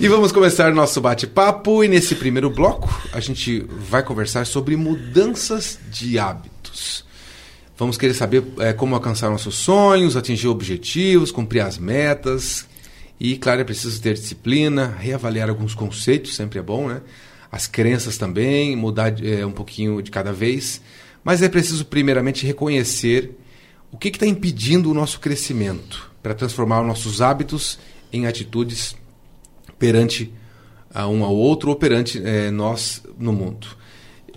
E vamos começar nosso bate-papo. E nesse primeiro bloco, a gente vai conversar sobre mudanças de hábitos. Vamos querer saber é, como alcançar nossos sonhos, atingir objetivos, cumprir as metas. E, claro, é preciso ter disciplina, reavaliar alguns conceitos, sempre é bom, né? As crenças também, mudar é, um pouquinho de cada vez. Mas é preciso, primeiramente, reconhecer o que está impedindo o nosso crescimento para transformar os nossos hábitos em atitudes perante a um ao outro ou perante é, nós no mundo.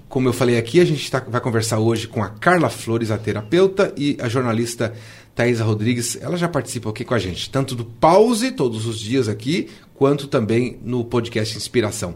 Como eu falei aqui, a gente tá, vai conversar hoje com a Carla Flores, a terapeuta, e a jornalista Thaisa Rodrigues. Ela já participa aqui com a gente, tanto do Pause, todos os dias aqui, quanto também no podcast Inspiração.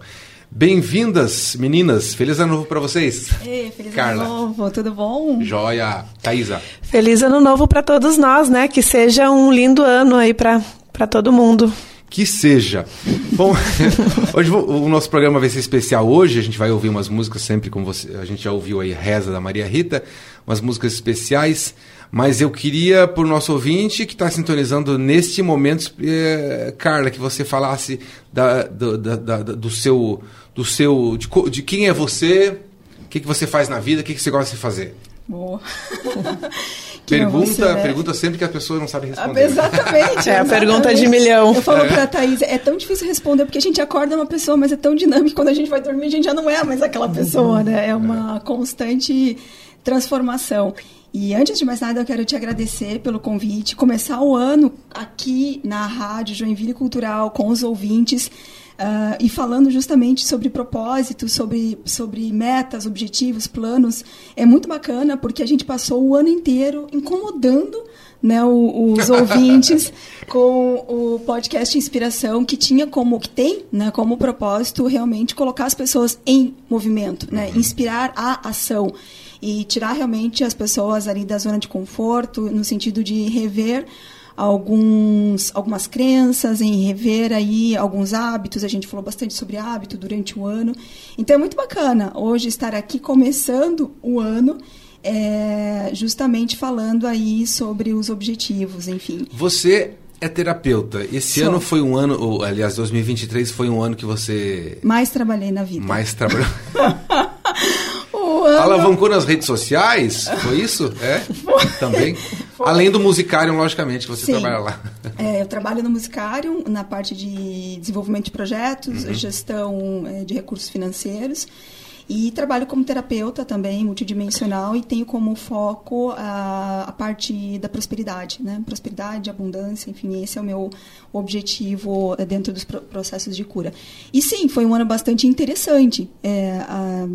Bem-vindas, meninas. Feliz ano novo para vocês. Ei, feliz Carla. ano novo, tudo bom? Joia. Thaisa. Feliz ano novo para todos nós, né? Que seja um lindo ano aí para todo mundo. Que seja. Bom, hoje o nosso programa vai ser especial hoje. A gente vai ouvir umas músicas sempre, como você, a gente já ouviu aí, Reza da Maria Rita, umas músicas especiais. Mas eu queria, por nosso ouvinte que está sintonizando neste momento, eh, Carla, que você falasse da, do, da, da, do seu. Do seu de, de quem é você, o que, que você faz na vida, o que, que você gosta de fazer. Boa. pergunta, você, né? pergunta sempre que as pessoas não sabem responder. Ah, exatamente. é a pergunta de milhão. Eu falo é. pra Thaís, é tão difícil responder porque a gente acorda uma pessoa, mas é tão dinâmico quando a gente vai dormir, a gente já não é mais aquela pessoa, né? É uma constante transformação. E antes de mais nada, eu quero te agradecer pelo convite, começar o ano aqui na Rádio Joinville Cultural com os ouvintes. Uh, e falando justamente sobre propósitos, sobre, sobre metas, objetivos, planos, é muito bacana porque a gente passou o ano inteiro incomodando né, os ouvintes com o podcast Inspiração, que tinha como, que tem né, como propósito realmente colocar as pessoas em movimento, né, uhum. inspirar a ação e tirar realmente as pessoas ali da zona de conforto, no sentido de rever alguns, algumas crenças, em rever aí alguns hábitos. A gente falou bastante sobre hábito durante o ano. Então é muito bacana hoje estar aqui começando o ano. É, justamente falando aí sobre os objetivos, enfim. Você é terapeuta. Esse Sou. ano foi um ano, ou, aliás, 2023 foi um ano que você. Mais trabalhei na vida. Mais trabalhou. Alavancou nas redes sociais? Foi isso? É? Também? Foi. Além do musicário, logicamente, que você Sim. trabalha lá. É, eu trabalho no musicário, na parte de desenvolvimento de projetos, uhum. gestão é, de recursos financeiros. E trabalho como terapeuta também, multidimensional, e tenho como foco a, a parte da prosperidade, né? Prosperidade, abundância, enfim, esse é o meu objetivo dentro dos processos de cura. E sim, foi um ano bastante interessante. É, a,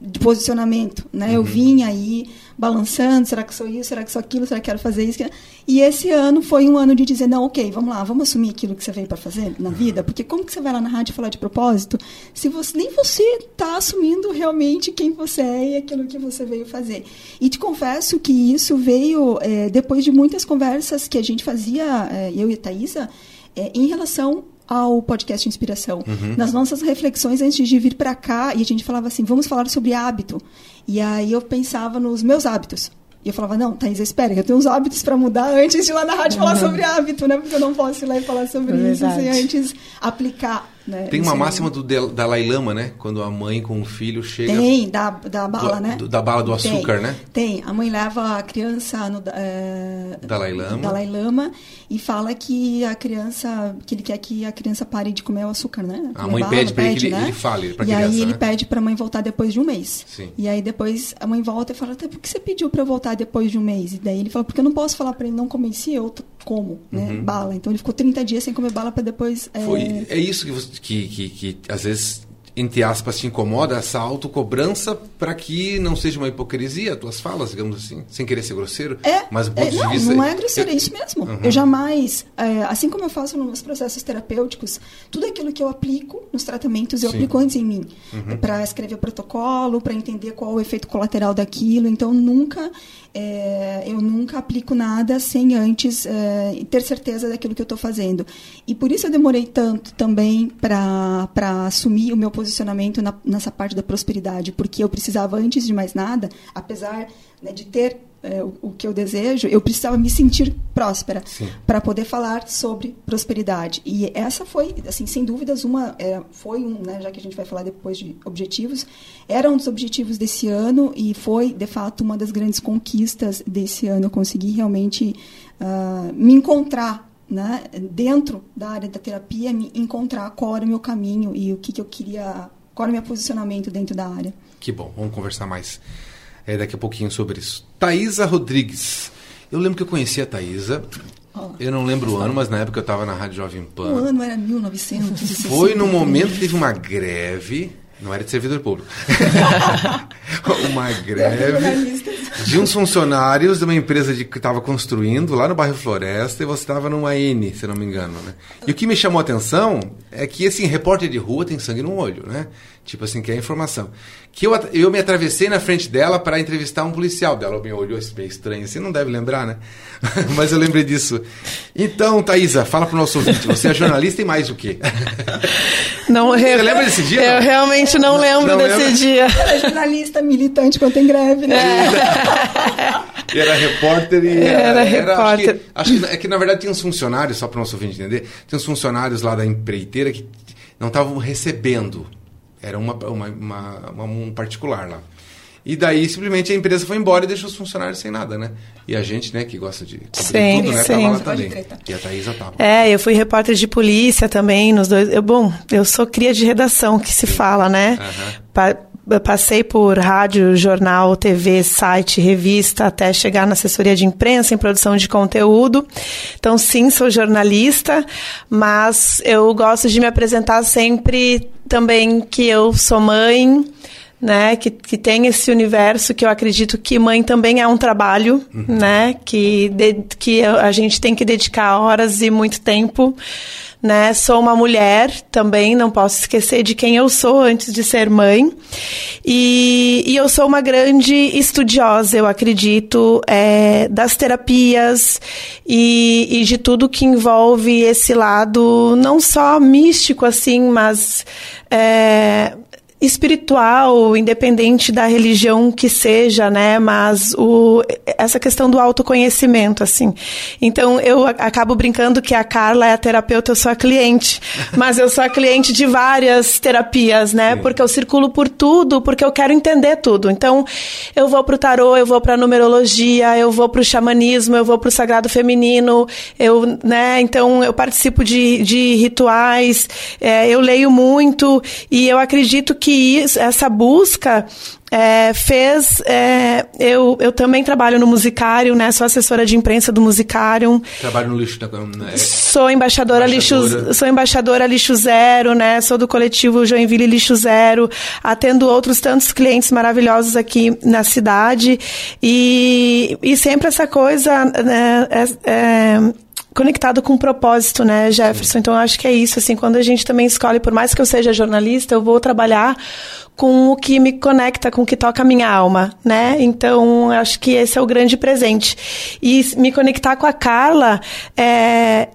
de posicionamento, né? Uhum. Eu vim aí balançando, será que sou isso, será que sou aquilo, será que quero fazer isso? E esse ano foi um ano de dizer, não, ok, vamos lá, vamos assumir aquilo que você veio para fazer na vida, porque como que você vai lá na rádio falar de propósito se você nem você está assumindo realmente quem você é e aquilo que você veio fazer? E te confesso que isso veio é, depois de muitas conversas que a gente fazia, é, eu e a Thaisa, é, em relação ao podcast Inspiração. Uhum. Nas nossas reflexões antes de vir para cá, e a gente falava assim, vamos falar sobre hábito. E aí eu pensava nos meus hábitos. E eu falava, não, Thaís, espera, eu tenho uns hábitos para mudar antes de ir lá na rádio uhum. falar sobre hábito, né? Porque eu não posso ir lá e falar sobre é isso sem antes aplicar né? Tem uma máxima do Dalai Lama, né? Quando a mãe com o filho chega. Tem, da, da bala, do, né? Do, da bala do açúcar, tem, né? Tem. A mãe leva a criança no é, Dalai Lama. Dalai Lama e fala que a criança, que ele quer que a criança pare de comer o açúcar, né? A mãe bala, pede para ele, né? ele fale pra e criança. Aí ele né? pede para a mãe voltar depois de um mês. Sim. E aí depois a mãe volta e fala: por que você pediu para eu voltar depois de um mês? E daí ele fala: porque eu não posso falar para ele não comer se eu como, né? Uhum. Bala. Então ele ficou 30 dias sem comer bala para depois. É... Foi, é isso que, você, que, que, que às vezes entre aspas, te incomoda essa autocobrança para que não seja uma hipocrisia tuas falas, digamos assim, sem querer ser grosseiro, é, mas é, não, vista, não é grosseiro, é isso mesmo. Uhum. Eu jamais, é, assim como eu faço nos processos terapêuticos, tudo aquilo que eu aplico nos tratamentos, eu Sim. aplico antes em mim, uhum. para escrever protocolo, para entender qual o efeito colateral daquilo, então nunca é, eu nunca aplico nada sem antes é, ter certeza daquilo que eu estou fazendo. E por isso eu demorei tanto também para assumir o meu posicionamento na, nessa parte da prosperidade, porque eu precisava, antes de mais nada, apesar né, de ter é, o, o, que eu desejo, eu precisava me sentir próspera para poder falar sobre prosperidade. E essa foi, assim, sem dúvidas, uma é, foi um, né, já que a gente vai falar depois de objetivos, era um dos objetivos desse ano e foi, de fato, uma das grandes conquistas desse ano. Eu consegui realmente uh, me encontrar né, dentro da área da terapia, me encontrar qual era o meu caminho e o que, que eu queria, qual era o meu posicionamento dentro da área. Que bom, vamos conversar mais é, daqui a pouquinho sobre isso. Thaisa Rodrigues. Eu lembro que eu conheci a Thaisa. Oh, eu não lembro o ano, mas na época eu estava na Rádio Jovem Pan. O ano era 1960. Foi no momento que teve uma greve não era de servidor público. uma greve de uns funcionários de uma empresa de, que estava construindo lá no bairro Floresta e você estava numa N, se não me engano, né? E o que me chamou a atenção é que, assim, repórter de rua tem sangue no olho, né? Tipo assim, que é informação. Que eu, eu me atravessei na frente dela para entrevistar um policial dela. Me olhou assim, meio estranho. Você não deve lembrar, né? Mas eu lembrei disso. Então, Thaisa, fala para o nosso ouvinte. Você é jornalista e mais o quê? Não, Você lembra desse dia? Eu não? realmente não lembro não desse lembra? dia. Era jornalista, militante quando tem greve, né? É. era repórter e... Era, era repórter. Acho que, acho que, é que, na verdade, tinha uns funcionários, só para o nosso ouvinte entender, tinha uns funcionários lá da empreiteira que não estavam recebendo era uma, uma, uma, uma, um particular lá. E daí, simplesmente, a empresa foi embora e deixou os funcionários sem nada, né? E a gente, né, que gosta de sim, tudo, né, sim. tava lá também. E a Thaisa tava. É, eu fui repórter de polícia também, nos dois... Eu, bom, eu sou cria de redação, que se sim. fala, né? Uhum. Passei por rádio, jornal, TV, site, revista, até chegar na assessoria de imprensa, em produção de conteúdo. Então, sim, sou jornalista, mas eu gosto de me apresentar sempre também que eu sou mãe, né, que, que tem esse universo que eu acredito que mãe também é um trabalho, uhum. né, que, de, que a gente tem que dedicar horas e muito tempo né? Sou uma mulher também, não posso esquecer de quem eu sou antes de ser mãe. E, e eu sou uma grande estudiosa, eu acredito, é, das terapias e, e de tudo que envolve esse lado, não só místico, assim, mas. É, espiritual, independente da religião que seja, né? Mas o, essa questão do autoconhecimento, assim. Então, eu acabo brincando que a Carla é a terapeuta, eu sou a cliente. Mas eu sou a cliente de várias terapias, né? Sim. Porque eu circulo por tudo, porque eu quero entender tudo. Então, eu vou pro tarô, eu vou pra numerologia, eu vou pro xamanismo, eu vou pro sagrado feminino, eu, né? Então, eu participo de, de rituais, é, eu leio muito e eu acredito que essa busca é, fez. É, eu, eu também trabalho no Musicário, né? Sou assessora de imprensa do Musicário. Trabalho no lixo. Né? Sou embaixadora, embaixadora, Lixo, sou embaixadora Lixo Zero, né? Sou do coletivo Joinville Lixo Zero. Atendo outros tantos clientes maravilhosos aqui na cidade. E, e sempre essa coisa. Né, é, é conectado com um propósito, né, Jefferson? Então, eu acho que é isso, assim, quando a gente também escolhe, por mais que eu seja jornalista, eu vou trabalhar com o que me conecta, com o que toca a minha alma, né? Então, acho que esse é o grande presente. E me conectar com a Carla é,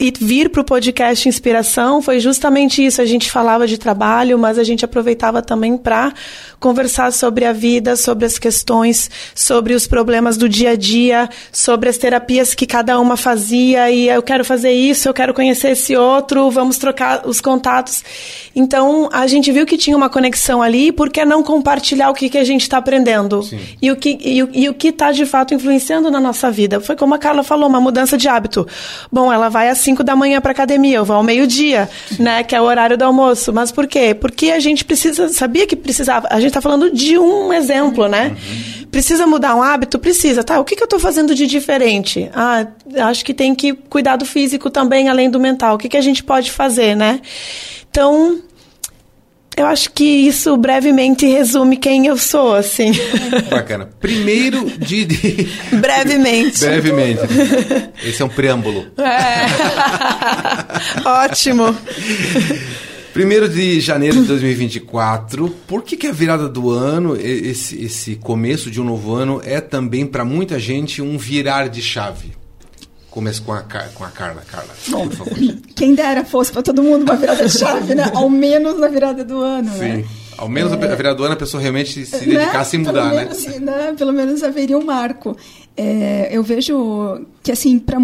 e vir para o podcast Inspiração foi justamente isso. A gente falava de trabalho, mas a gente aproveitava também para conversar sobre a vida, sobre as questões, sobre os problemas do dia a dia, sobre as terapias que cada uma fazia. E eu quero fazer isso, eu quero conhecer esse outro, vamos trocar os contatos. Então a gente viu que tinha uma conexão ali, por que não compartilhar o que, que a gente está aprendendo? Sim. E o que e, e o que está de fato influenciando na nossa vida? Foi como a Carla falou, uma mudança de hábito. Bom, ela vai assim 5 da manhã para academia, eu vou ao meio-dia, né, que é o horário do almoço. Mas por quê? Porque a gente precisa, sabia que precisava. A gente está falando de um exemplo, né? Uhum. Precisa mudar um hábito? Precisa. Tá, o que, que eu estou fazendo de diferente? Ah, acho que tem que cuidar do físico também, além do mental. O que, que a gente pode fazer, né? Então, eu acho que isso brevemente resume quem eu sou, assim. Bacana. Primeiro de. de... Brevemente. brevemente. Esse é um preâmbulo. É. Ótimo. Primeiro de janeiro de 2024. Por que, que a virada do ano, esse, esse começo de um novo ano, é também para muita gente um virar de chave? Começa com a, com a Carla. Carla, Bom, por favor. Quem dera fosse para todo mundo uma virada de chave, né? Ao menos na virada do ano, né? Sim. né? Ao menos é, a vereadora, a pessoa realmente se né? dedicasse né? a mudar, pelo menos, né? né? Pelo menos haveria um marco. É, eu vejo que, assim, para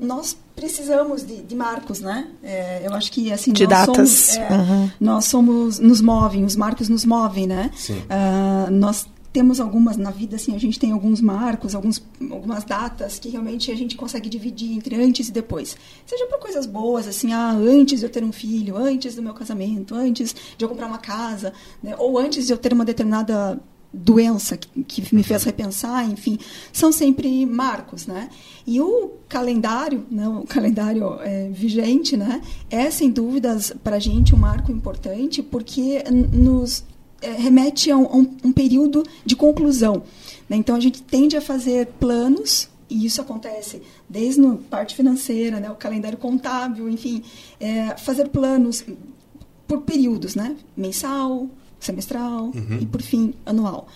nós precisamos de, de marcos, né? É, eu acho que, assim, de nós datas. Somos, é, uhum. nós somos, nos movem, os marcos nos movem, né? Sim. Uh, nós temos algumas na vida assim a gente tem alguns marcos alguns, algumas datas que realmente a gente consegue dividir entre antes e depois seja por coisas boas assim ah antes de eu ter um filho antes do meu casamento antes de eu comprar uma casa né? ou antes de eu ter uma determinada doença que, que, me fez repensar, enfim, são sempre marcos, né? E o calendário, né, o calendário é, vigente, né, é sem dúvidas para a gente um marco importante porque nos é, remete a um, a um, período de conclusão. Né? Então, a gente tende a fazer planos, e isso acontece desde a parte financeira, né? o calendário contábil, enfim, é, fazer planos por períodos, né? mensal, semestral uhum. e, por fim, anual.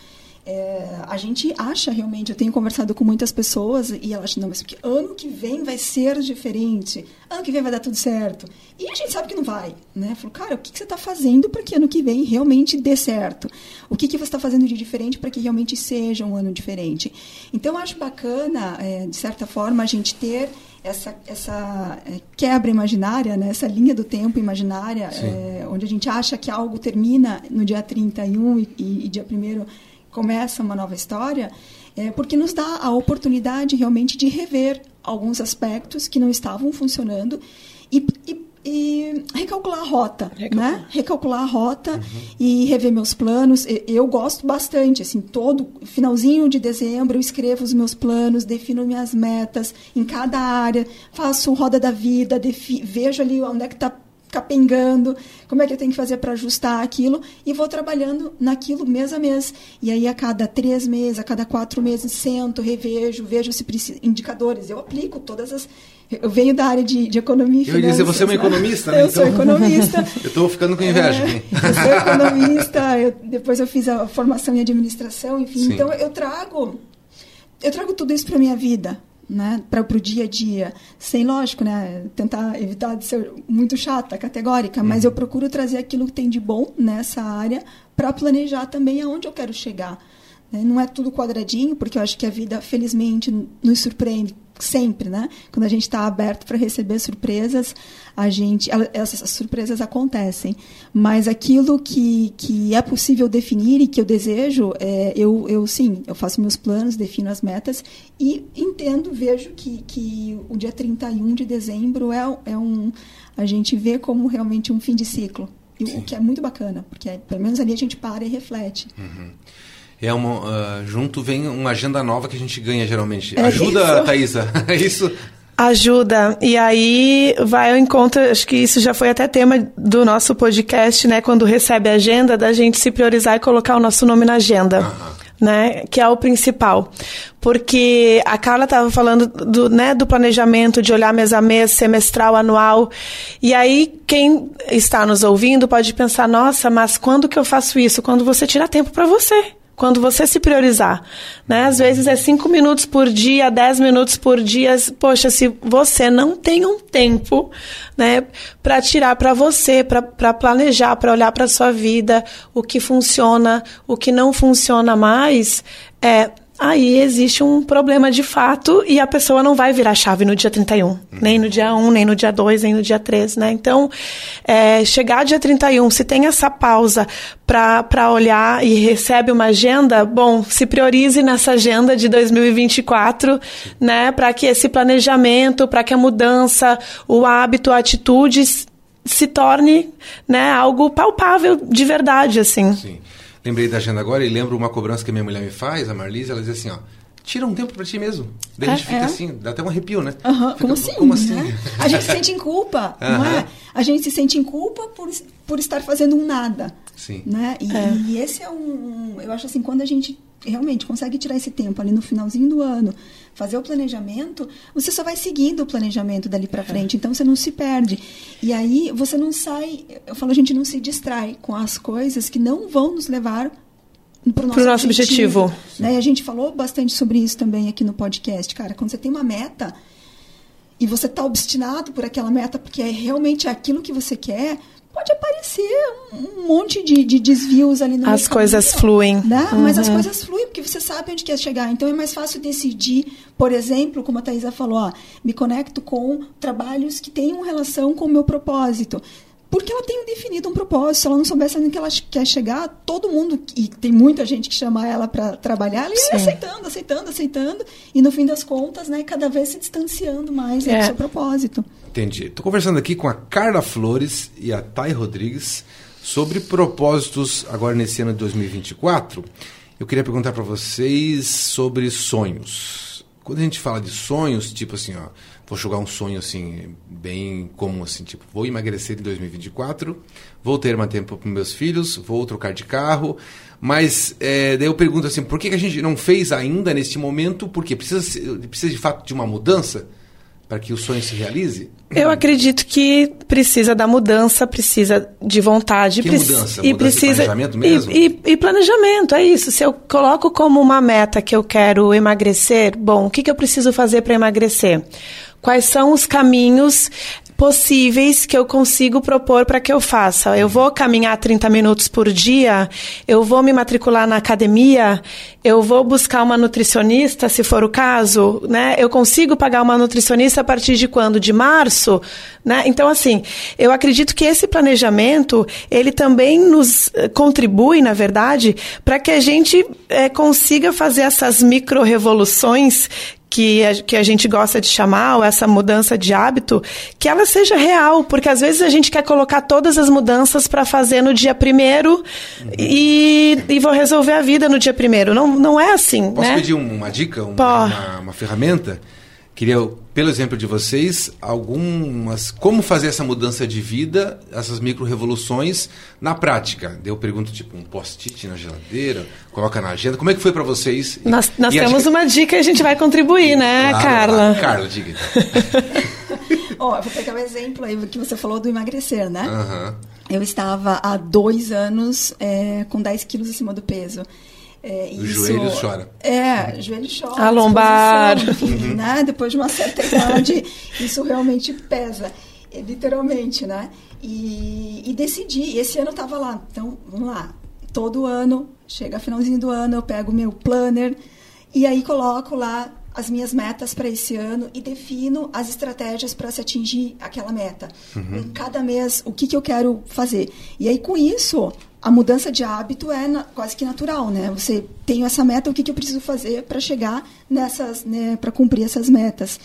É, a gente acha realmente, eu tenho conversado com muitas pessoas e elas acham, não, mas porque ano que vem vai ser diferente, ano que vem vai dar tudo certo. E a gente sabe que não vai, né? Falou, cara, o que, que você está fazendo para que ano que vem realmente dê certo? O que, que você está fazendo de diferente para que realmente seja um ano diferente? Então, eu acho bacana, é, de certa forma, a gente ter essa, essa é, quebra imaginária, né? essa linha do tempo imaginária, é, onde a gente acha que algo termina no dia 31 e, e, e dia 1 começa uma nova história, é, porque nos dá a oportunidade realmente de rever alguns aspectos que não estavam funcionando e, e, e recalcular a rota, recalcular. né? Recalcular a rota uhum. e rever meus planos. Eu gosto bastante, assim, todo finalzinho de dezembro eu escrevo os meus planos, defino minhas metas em cada área, faço roda da vida, vejo ali onde é que está capengando, como é que eu tenho que fazer para ajustar aquilo, e vou trabalhando naquilo mês a mês. E aí, a cada três meses, a cada quatro meses, sento, revejo, vejo se precisa, indicadores. Eu aplico todas as. Eu venho da área de, de economia. Eu ia dizer, você é uma economista, né? Eu então... sou economista. eu estou ficando com inveja. É, eu sou economista, eu, depois eu fiz a formação em administração, enfim. Sim. Então, eu trago. Eu trago tudo isso para minha vida né, para o dia a dia, sem lógico, né, tentar evitar de ser muito chata, categórica, uhum. mas eu procuro trazer aquilo que tem de bom nessa área para planejar também aonde eu quero chegar. Né. Não é tudo quadradinho, porque eu acho que a vida, felizmente, nos surpreende sempre, né? Quando a gente está aberto para receber surpresas, a gente essas surpresas acontecem. Mas aquilo que, que é possível definir e que eu desejo, é, eu, eu sim, eu faço meus planos, defino as metas e entendo, vejo que, que o dia 31 de dezembro é, é um a gente vê como realmente um fim de ciclo. E, o que é muito bacana, porque pelo menos ali a gente para e reflete. Uhum é uma, uh, junto vem uma agenda nova que a gente ganha geralmente. É Ajuda, isso. Thaisa. É isso? Ajuda. E aí vai ao encontro, acho que isso já foi até tema do nosso podcast, né? Quando recebe a agenda, da gente se priorizar e colocar o nosso nome na agenda. Uhum. Né, que é o principal. Porque a Carla estava falando do, né, do planejamento, de olhar mês a mês, semestral, anual. E aí, quem está nos ouvindo pode pensar: nossa, mas quando que eu faço isso? Quando você tira tempo para você quando você se priorizar, né? Às vezes é cinco minutos por dia, dez minutos por dia. Poxa, se você não tem um tempo, né, para tirar para você, para planejar, para olhar para sua vida, o que funciona, o que não funciona mais, é aí existe um problema de fato e a pessoa não vai virar chave no dia 31, uhum. nem no dia 1, nem no dia 2, nem no dia 3, né? Então, é, chegar dia 31, se tem essa pausa para olhar e recebe uma agenda, bom, se priorize nessa agenda de 2024, né? Para que esse planejamento, para que a mudança, o hábito, a atitude se torne né, algo palpável de verdade, assim. Sim lembrei da agenda agora e lembro uma cobrança que minha mulher me faz, a Marlise, ela diz assim, ó, tira um tempo para ti mesmo. Daí a gente é, fica é. assim, dá até um arrepio, né? Uhum, fica, como assim? Como assim? Né? A gente se sente em culpa, uhum. não é? A gente se sente em culpa por, por estar fazendo um nada. Sim. Né? E, é. e esse é um. Eu acho assim, quando a gente realmente consegue tirar esse tempo ali no finalzinho do ano, fazer o planejamento, você só vai seguindo o planejamento dali para frente, então você não se perde. E aí você não sai, eu falo, a gente não se distrai com as coisas que não vão nos levar para o nosso, nosso, objetivo. objetivo. Né? A gente falou bastante sobre isso também aqui no podcast, cara. Quando você tem uma meta e você está obstinado por aquela meta porque é realmente aquilo que você quer, pode aparecer ser um monte de, de desvios ali no As coisas caminho, fluem. Né? Uhum. Mas as coisas fluem porque você sabe onde quer chegar. Então é mais fácil decidir, por exemplo, como a Thaisa falou, ó, me conecto com trabalhos que tenham relação com o meu propósito porque ela tem definido um propósito. Se ela não soubesse onde ela quer chegar, todo mundo, e tem muita gente que chama ela para trabalhar, ela ia aceitando, aceitando, aceitando, e no fim das contas, né, cada vez se distanciando mais é. do seu propósito. Entendi. Estou conversando aqui com a Carla Flores e a Thay Rodrigues sobre propósitos agora nesse ano de 2024. Eu queria perguntar para vocês sobre sonhos. Quando a gente fala de sonhos, tipo assim, ó, vou jogar um sonho assim bem comum assim, tipo, vou emagrecer em 2024, vou ter mais tempo para meus filhos, vou trocar de carro, mas é, daí eu pergunto assim, por que, que a gente não fez ainda neste momento? Porque precisa precisa de fato de uma mudança para que o sonho se realize? Eu acredito que precisa da mudança, precisa de vontade. Que mudança? E mudança precisa planejamento mesmo? E, e, e, planejamento, é isso. Se eu coloco como uma meta que eu quero emagrecer, bom, o que, que eu preciso fazer para emagrecer? quais são os caminhos possíveis que eu consigo propor para que eu faça. Eu vou caminhar 30 minutos por dia, eu vou me matricular na academia, eu vou buscar uma nutricionista, se for o caso, né? Eu consigo pagar uma nutricionista a partir de quando? De março, né? Então, assim, eu acredito que esse planejamento, ele também nos eh, contribui, na verdade, para que a gente é, consiga fazer essas micro-revoluções que a, que a gente gosta de chamar, ou essa mudança de hábito, que ela seja real, porque às vezes a gente quer colocar todas as mudanças para fazer no dia primeiro uhum. e, e vou resolver a vida no dia primeiro. Não, não é assim. Posso né? pedir uma dica, uma, uma, uma ferramenta? Queria, pelo exemplo de vocês, algumas. Como fazer essa mudança de vida, essas micro-revoluções na prática? Eu pergunto, tipo, um post-it na geladeira, coloca na agenda. Como é que foi para vocês? Nós, nós temos dica... uma dica e a gente vai contribuir, né, claro, Carla? Ah, Carla, diga então. Ó, oh, vou pegar um exemplo aí que você falou do emagrecer, né? Uhum. Eu estava há dois anos é, com 10 quilos acima do peso. É, o isso, joelho chora. É, joelho chora. A lombar. Enfim, né? Depois de uma certa idade, isso realmente pesa. É, literalmente, né? E, e decidi. Esse ano eu tava lá. Então, vamos lá. Todo ano, chega finalzinho do ano, eu pego o meu planner e aí coloco lá as minhas metas para esse ano e defino as estratégias para se atingir aquela meta. Uhum. Em cada mês, o que, que eu quero fazer. E aí, com isso, a mudança de hábito é na, quase que natural, né? Você tem essa meta, o que, que eu preciso fazer para chegar nessas, né, para cumprir essas metas.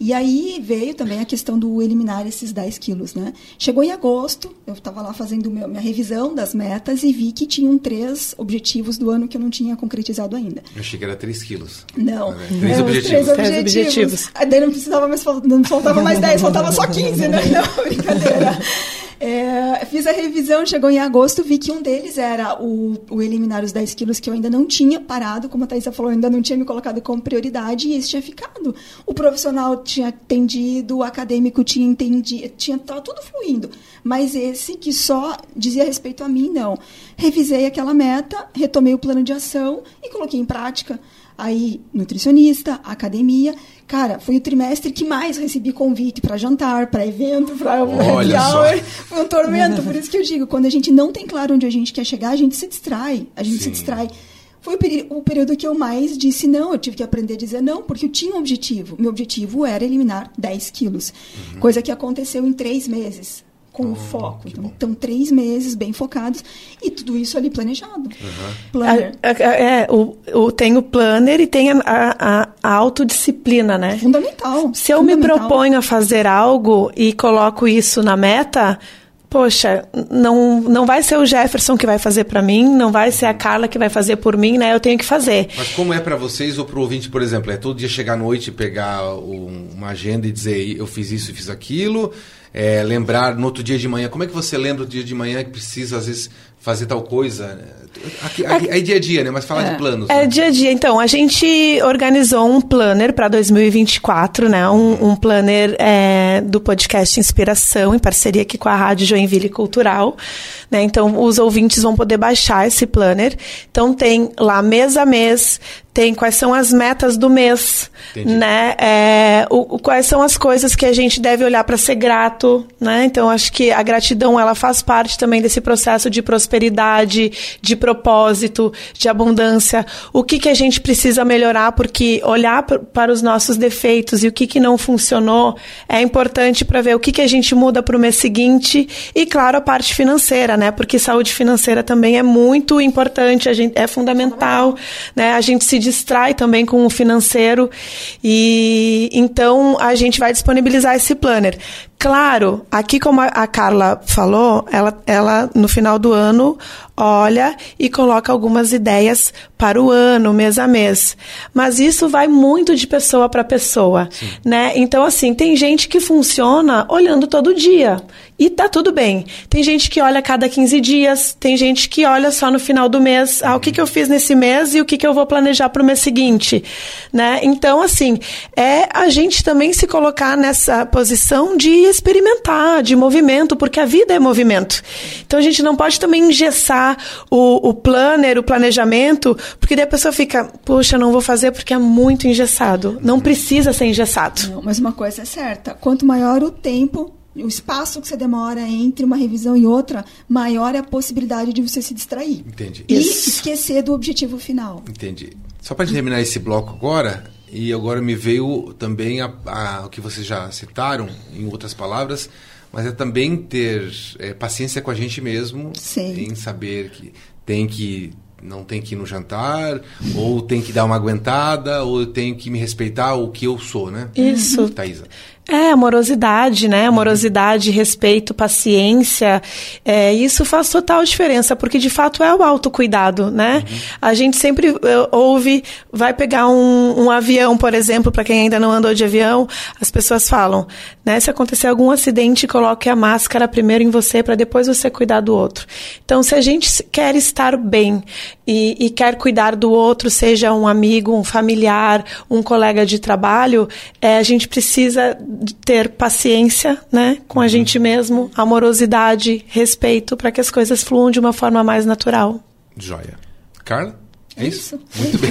E aí veio também a questão do eliminar esses 10 quilos, né? Chegou em agosto, eu estava lá fazendo meu, minha revisão das metas e vi que tinham três objetivos do ano que eu não tinha concretizado ainda. Eu achei que era 3 quilos. Não. Ah, três, é, objetivos. três objetivos. Três objetivos. Aí daí não precisava mais, não faltava mais 10, faltava só 15, né? Não, brincadeira. É, fiz a revisão, chegou em agosto, vi que um deles era o, o, eliminar os 10 quilos que eu ainda não tinha parado, como a Thaisa falou, ainda não tinha me colocado como prioridade e esse tinha ficado. O profissional tinha atendido, o acadêmico tinha entendido, tinha tá tudo fluindo. Mas esse que só dizia respeito a mim, não. Revisei aquela meta, retomei o plano de ação e coloquei em prática. Aí, nutricionista, academia. Cara, foi o trimestre que mais recebi convite para jantar, para evento, para happy hour. Foi um tormento. Por isso que eu digo, quando a gente não tem claro onde a gente quer chegar, a gente se distrai. A gente Sim. se distrai. Foi o, período que eu mais disse não. Eu tive que aprender a dizer não, porque eu tinha um objetivo. Meu objetivo era eliminar 10 quilos. Uhum. Coisa que aconteceu em três meses com oh, foco. Então, então, três meses bem focados e tudo isso ali planejado. Uhum. Planner. É, o, o, tem o planner e tem a, a, a autodisciplina, né? Fundamental. Se eu fundamental. me proponho a fazer algo e coloco isso na meta, poxa, não, não vai ser o Jefferson que vai fazer para mim, não vai ser a Carla que vai fazer por mim, né? Eu tenho que fazer. Mas como é para vocês ou para o ouvinte, por exemplo? É todo dia chegar à noite, pegar um, uma agenda e dizer eu fiz isso e fiz aquilo? é, lembrar no outro dia de manhã. Como é que você lembra no dia de manhã que precisa, às vezes, fazer tal coisa? Aqui, aqui, é dia a dia, né? Mas falar é, de planos. É né? dia a dia. Então, a gente organizou um planner para 2024, né? Um, um planner do podcast Inspiração, em parceria aqui com a Rádio Joinville Cultural. Né? Então, os ouvintes vão poder baixar esse planner. Então, tem lá mês a mês tem quais são as metas do mês, Entendi. né? É, o, o, quais são as coisas que a gente deve olhar para ser grato, né? Então acho que a gratidão ela faz parte também desse processo de prosperidade, de propósito, de abundância. O que que a gente precisa melhorar porque olhar para os nossos defeitos e o que que não funcionou é importante para ver o que que a gente muda para o mês seguinte e claro a parte financeira, né? Porque saúde financeira também é muito importante, a gente é fundamental, né? A gente se distrai também com o financeiro e então a gente vai disponibilizar esse planner. Claro, aqui como a Carla falou, ela, ela no final do ano olha e coloca algumas ideias para o ano, mês a mês. Mas isso vai muito de pessoa para pessoa, Sim. né? Então assim, tem gente que funciona olhando todo dia e tá tudo bem. Tem gente que olha cada 15 dias, tem gente que olha só no final do mês, ah, o que, que eu fiz nesse mês e o que, que eu vou planejar para o mês seguinte, né? Então assim, é a gente também se colocar nessa posição de experimentar, de movimento, porque a vida é movimento. Então a gente não pode também engessar o, o planner, o planejamento, porque daí a pessoa fica, puxa, não vou fazer porque é muito engessado. Não precisa ser engessado. Não, mas uma coisa é certa: quanto maior o tempo, o espaço que você demora entre uma revisão e outra, maior é a possibilidade de você se distrair. Entendi. E Isso. esquecer do objetivo final. Entendi. Só para terminar esse bloco agora, e agora me veio também a, a, o que vocês já citaram, em outras palavras, mas é também ter é, paciência com a gente mesmo, Sim. em saber que tem que não tem que ir no jantar, ou tem que dar uma aguentada, ou tem que me respeitar o que eu sou, né? Isso. Thaisa. É, amorosidade, né? Amorosidade, respeito, paciência. É, isso faz total diferença, porque de fato é o autocuidado, né? Uhum. A gente sempre uh, ouve, vai pegar um, um avião, por exemplo, para quem ainda não andou de avião, as pessoas falam, né? Se acontecer algum acidente, coloque a máscara primeiro em você para depois você cuidar do outro. Então, se a gente quer estar bem e, e quer cuidar do outro, seja um amigo, um familiar, um colega de trabalho, é, a gente precisa ter paciência, né, com a uhum. gente mesmo, amorosidade, respeito, para que as coisas fluam de uma forma mais natural. Joia. Carla? É isso? isso? Muito bem.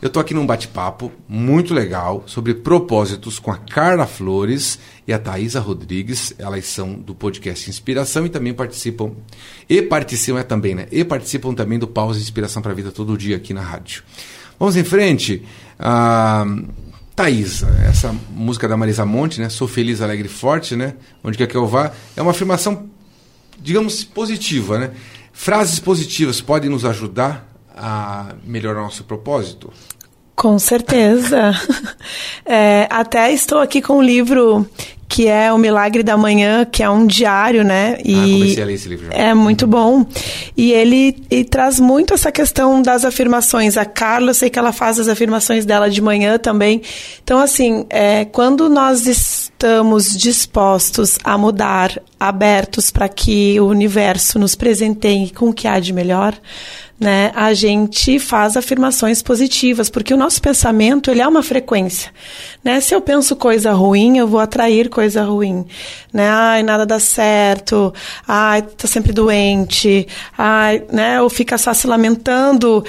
Eu estou aqui num bate-papo muito legal sobre propósitos com a Carla Flores e a Thaisa Rodrigues. Elas são do podcast Inspiração e também participam. E participam é também, né? E participam também do Pausa Inspiração para a Vida todo dia aqui na rádio. Vamos em frente. Ah, Thaisa, essa música da Marisa Monte, né? Sou feliz, alegre e forte, né? Onde quer que eu vá, é uma afirmação, digamos, positiva, né? Frases positivas podem nos ajudar a melhorar nosso propósito? Com certeza. é, até estou aqui com um livro que é O Milagre da Manhã, que é um diário, né? E ah, comecei a ler esse livro. Já. É muito bom. E ele e traz muito essa questão das afirmações. A Carla, eu sei que ela faz as afirmações dela de manhã também. Então, assim, é, quando nós estamos dispostos a mudar, abertos para que o universo nos presenteie com o que há de melhor, né, a gente faz afirmações positivas, porque o nosso pensamento ele é uma frequência. Né? Se eu penso coisa ruim, eu vou atrair coisa ruim. Né? Ai, nada dá certo. Ai, tá sempre doente. Ai, né? Ou fica só se lamentando.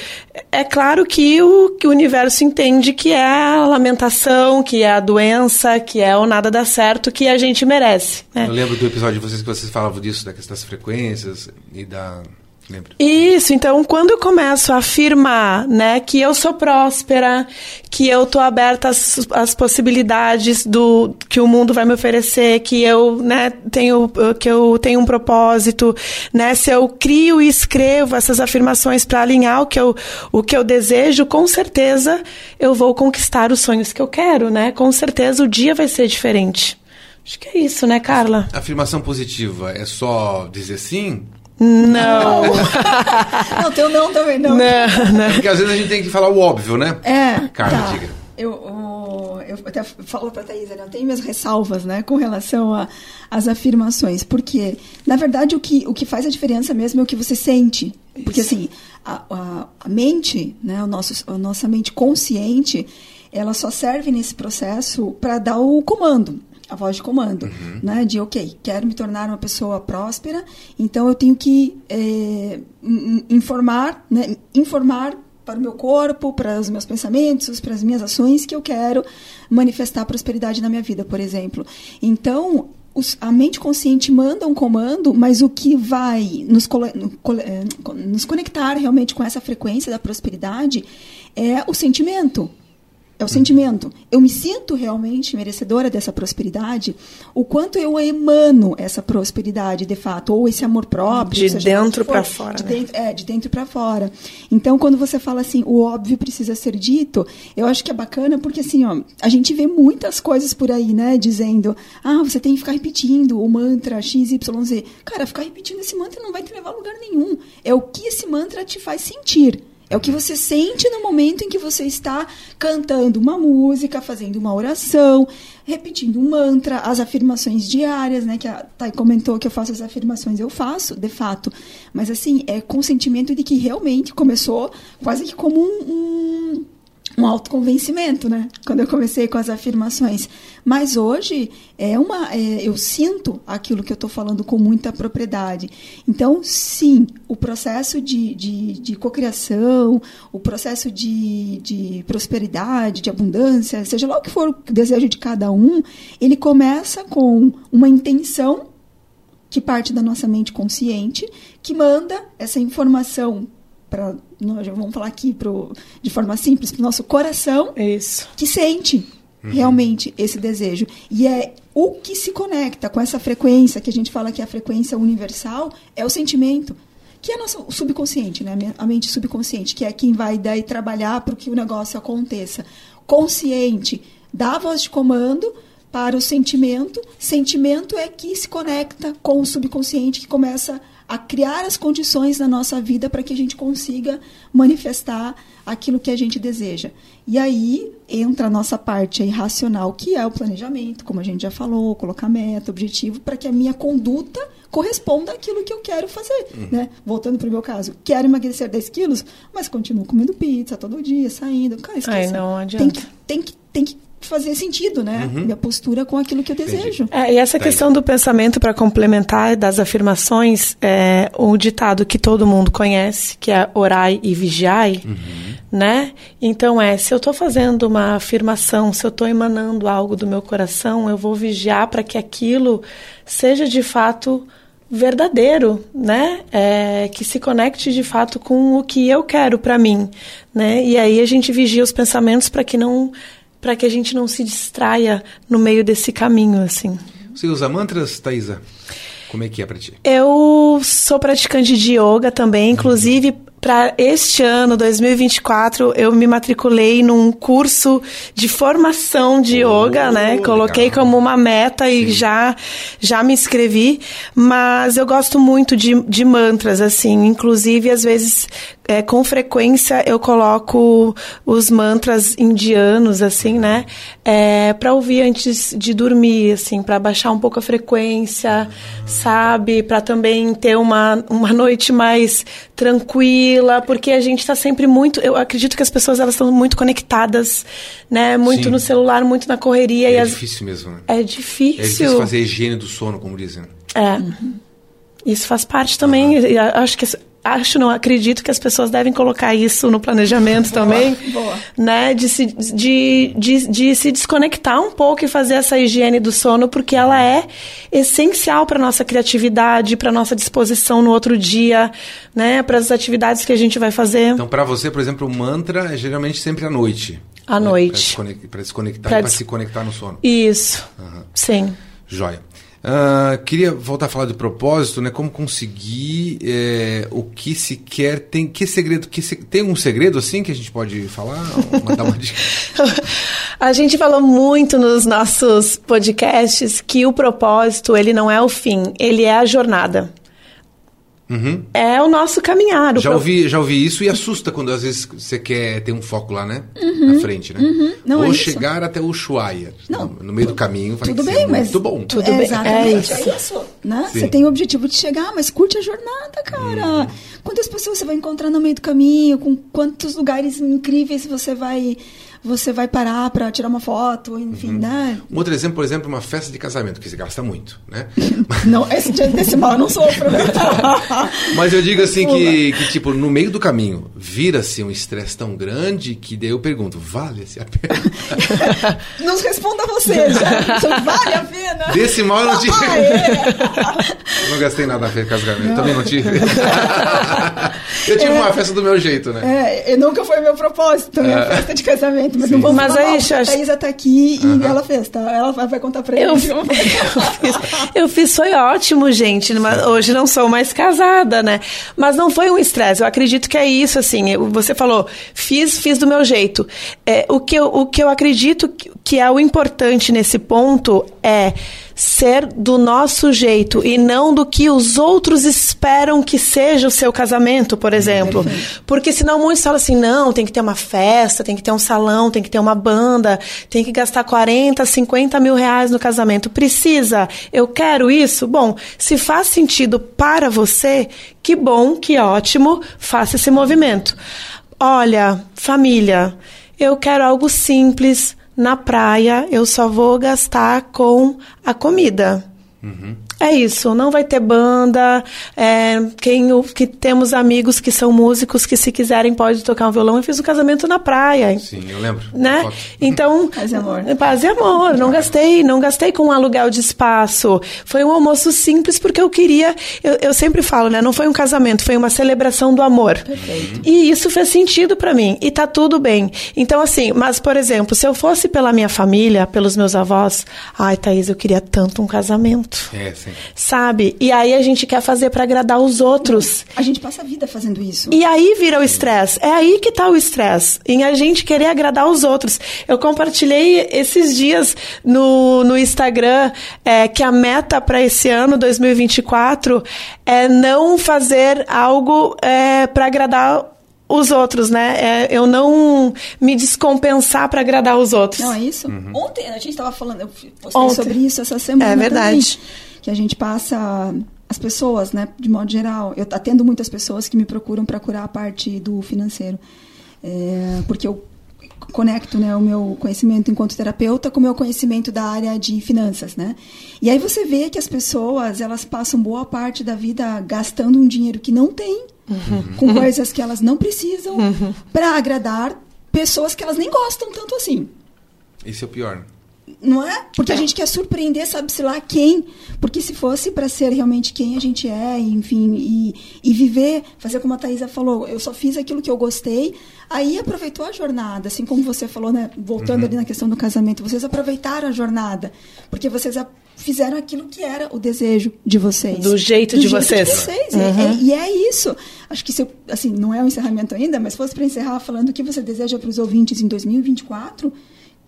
É claro que o, que o universo entende que é a lamentação, que é a doença, que é o nada dá certo, que a gente merece. Né? Eu lembro do episódio de vocês que vocês falavam disso, da questão das frequências e da Lembro. Isso, então quando eu começo a afirmar, né, que eu sou próspera, que eu tô aberta às, às possibilidades do que o mundo vai me oferecer, que eu, né, tenho que eu tenho um propósito, né, se eu crio e escrevo essas afirmações para alinhar o que eu o que eu desejo, com certeza eu vou conquistar os sonhos que eu quero, né? Com certeza o dia vai ser diferente. Acho que é isso, né, Carla? Afirmação positiva é só dizer sim? Não. não, teu não também não. Não, não. Porque às vezes a gente tem que falar o óbvio, né? É. Carla, tá. diga. Eu, eu, até falo para a Thaís, né? eu tenho minhas ressalvas né, com relação às afirmações, porque, na verdade, o que, o que faz a diferença mesmo é o que você sente. Porque, assim, a, a, a mente, né, o nosso, a nossa mente consciente, ela só serve nesse processo para dar o comando a voz de comando, uhum. né? De ok, quero me tornar uma pessoa próspera, então eu tenho que é, informar, né? Informar para o meu corpo, para os meus pensamentos, para as minhas ações que eu quero manifestar prosperidade na minha vida, por exemplo. Então, os, a mente consciente manda um comando, mas o que vai nos, eh, nos conectar realmente com essa frequência da prosperidade é o sentimento. É o sentimento. Eu me sinto realmente merecedora dessa prosperidade. O quanto eu emano essa prosperidade, de fato, ou esse amor próprio. De dentro para fora. De né? dentro, é, de dentro para fora. Então, quando você fala assim, o óbvio precisa ser dito, eu acho que é bacana porque, assim, ó, a gente vê muitas coisas por aí, né? Dizendo, ah, você tem que ficar repetindo o mantra XYZ. Cara, ficar repetindo esse mantra não vai te levar a lugar nenhum. É o que esse mantra te faz sentir. É o que você sente no momento em que você está cantando uma música, fazendo uma oração, repetindo um mantra, as afirmações diárias, né? Que a Thay comentou que eu faço as afirmações, eu faço, de fato. Mas assim, é com o sentimento de que realmente começou quase que como um, um um autoconvencimento, né? Quando eu comecei com as afirmações. Mas hoje é uma, é, eu sinto aquilo que eu estou falando com muita propriedade. Então, sim, o processo de, de, de cocriação, o processo de, de prosperidade, de abundância, seja lá o que for o desejo de cada um, ele começa com uma intenção que parte da nossa mente consciente, que manda essa informação para nós vamos falar aqui pro, de forma simples para o nosso coração Isso. que sente uhum. realmente esse desejo e é o que se conecta com essa frequência que a gente fala que é a frequência universal é o sentimento que é nosso subconsciente, né? A mente subconsciente, que é quem vai daí trabalhar para que o negócio aconteça. Consciente dá a voz de comando para o sentimento. Sentimento é que se conecta com o subconsciente que começa a a criar as condições na nossa vida para que a gente consiga manifestar aquilo que a gente deseja. E aí entra a nossa parte aí racional, que é o planejamento, como a gente já falou, colocar meta, objetivo, para que a minha conduta corresponda àquilo que eu quero fazer. Uhum. Né? Voltando para o meu caso, quero emagrecer 10 quilos, mas continuo comendo pizza todo dia, saindo. Cara, Ai, não adianta. Tem que, tem que, tem que fazer sentido, né? Uhum. Minha postura com aquilo que eu desejo. É, e essa questão do pensamento para complementar das afirmações, é um ditado que todo mundo conhece, que é orai e vigiai, uhum. né? Então é, se eu estou fazendo uma afirmação, se eu estou emanando algo do meu coração, eu vou vigiar para que aquilo seja de fato verdadeiro, né? É, que se conecte de fato com o que eu quero para mim, né? E aí a gente vigia os pensamentos para que não para que a gente não se distraia no meio desse caminho, assim. Você usa mantras, Thaisa? Como é que é para ti? Eu sou praticante de yoga também, inclusive para este ano, 2024, eu me matriculei num curso de formação de oh, yoga, né? Coloquei legal. como uma meta e já, já me inscrevi. Mas eu gosto muito de, de mantras, assim. Inclusive, às vezes, é, com frequência, eu coloco os mantras indianos, assim, né? É, para ouvir antes de dormir, assim, para baixar um pouco a frequência, sabe? Para também ter uma, uma noite mais tranquila, porque a gente está sempre muito. Eu acredito que as pessoas elas estão muito conectadas, né? Muito Sim. no celular, muito na correria. É as... difícil mesmo. Né? É difícil. É difícil fazer higiene do sono, como dizem. É. Uhum. Isso faz parte também. Uhum. Acho que acho, não acredito que as pessoas devem colocar isso no planejamento boa, também, boa. né? De se, de, de, de se desconectar um pouco e fazer essa higiene do sono, porque ela é essencial para nossa criatividade, para nossa disposição no outro dia, né? Para as atividades que a gente vai fazer. Então, para você, por exemplo, o mantra é geralmente sempre à noite. À né? noite. Para desconectar, para des... se conectar no sono. Isso. Uhum. Sim. Joia. Uh, queria voltar a falar do propósito, né? Como conseguir é, o que se quer. Tem que segredo? Que se, tem um segredo assim que a gente pode falar? Uma a gente falou muito nos nossos podcasts que o propósito ele não é o fim, ele é a jornada. Uhum. É o nosso caminhar. O já, pro... ouvi, já ouvi isso e assusta quando às vezes você quer ter um foco lá, né? Uhum. Na frente, né? Uhum. Não, Ou é chegar até o Ushuaia. Não, no meio do caminho vai tudo ser bem, muito mas bom. Tudo é, bem. Exatamente, é isso. É isso né? Você tem o objetivo de chegar, mas curte a jornada, cara. Uhum. Quantas pessoas você vai encontrar no meio do caminho? Com quantos lugares incríveis você vai você vai parar para tirar uma foto, enfim, uhum. né? Um outro exemplo, por exemplo, uma festa de casamento, que se gasta muito, né? não, esse dia decimal eu não sofro. Mas eu digo assim que, que, tipo, no meio do caminho, vira-se um estresse tão grande que daí eu pergunto, vale-se a pena? não responda você, já. Vale a pena? Decimal eu não tive. É. não gastei nada na festa de casamento, não. também não tive. eu tive é, uma festa do meu jeito, né? É, nunca foi meu propósito, minha é. festa de casamento, mas Sim. não vamos mas falar aí, mal, a Thaisa tá aqui e ela fez, tá? Ela vai contar pra ele. Eu, eu, fiz, eu fiz, foi ótimo, gente, mas hoje não sou mais casada, né? Mas não foi um estresse, eu acredito que é isso, assim, você falou, fiz, fiz do meu jeito. É, o, que eu, o que eu acredito que é o importante nesse ponto é ser do nosso jeito e não do que os outros esperam que seja o seu casamento, por exemplo. Porque senão muitos falam assim: não, tem que ter uma festa, tem que ter um salão, tem que ter uma banda, tem que gastar 40, 50 mil reais no casamento. Precisa? Eu quero isso? Bom, se faz sentido para você, que bom, que ótimo, faça esse movimento. Olha, família, eu quero algo simples na praia eu só vou gastar com a comida. Uhum. É isso, não vai ter banda. É, quem o, que temos amigos que são músicos que se quiserem pode tocar um violão. Eu fiz o um casamento na praia. Sim, eu lembro. Né? Então, paz e amor. Paz e amor. Não gastei, não gastei com um aluguel de espaço. Foi um almoço simples porque eu queria. Eu, eu sempre falo, né? Não foi um casamento, foi uma celebração do amor. Perfeito. E isso fez sentido para mim e tá tudo bem. Então assim, mas por exemplo, se eu fosse pela minha família, pelos meus avós, ai, Thaís, eu queria tanto um casamento. É, sim. Sabe? E aí a gente quer fazer para agradar os outros. A gente passa a vida fazendo isso. E aí vira o estresse. É aí que tá o estresse. Em a gente querer agradar os outros. Eu compartilhei esses dias no, no Instagram é, que a meta para esse ano, 2024, é não fazer algo é, para agradar os outros, né? É, eu não me descompensar para agradar os outros. Não, é isso? Uhum. Ontem a gente estava falando, eu postei Ontem. sobre isso essa semana. É verdade. Também, que a gente passa as pessoas, né, de modo geral. Eu atendo muitas pessoas que me procuram para curar a parte do financeiro. É, porque eu conecto né, o meu conhecimento enquanto terapeuta com o meu conhecimento da área de finanças, né? E aí você vê que as pessoas, elas passam boa parte da vida gastando um dinheiro que não tem, uhum. com coisas que elas não precisam, uhum. para agradar pessoas que elas nem gostam tanto assim. Esse é o pior. Não é? Porque a gente quer surpreender, sabe-se lá quem. Porque se fosse para ser realmente quem a gente é, enfim, e, e viver, fazer como a Thaisa falou, eu só fiz aquilo que eu gostei, aí aproveitou a jornada, assim como você falou, né? Voltando uhum. ali na questão do casamento, vocês aproveitaram a jornada, porque vocês fizeram aquilo que era o desejo de vocês. Do jeito, do de, jeito vocês. de vocês. Uhum. É, é, e é isso. Acho que, se eu, assim, não é o um encerramento ainda, mas fosse para encerrar falando o que você deseja para os ouvintes em 2024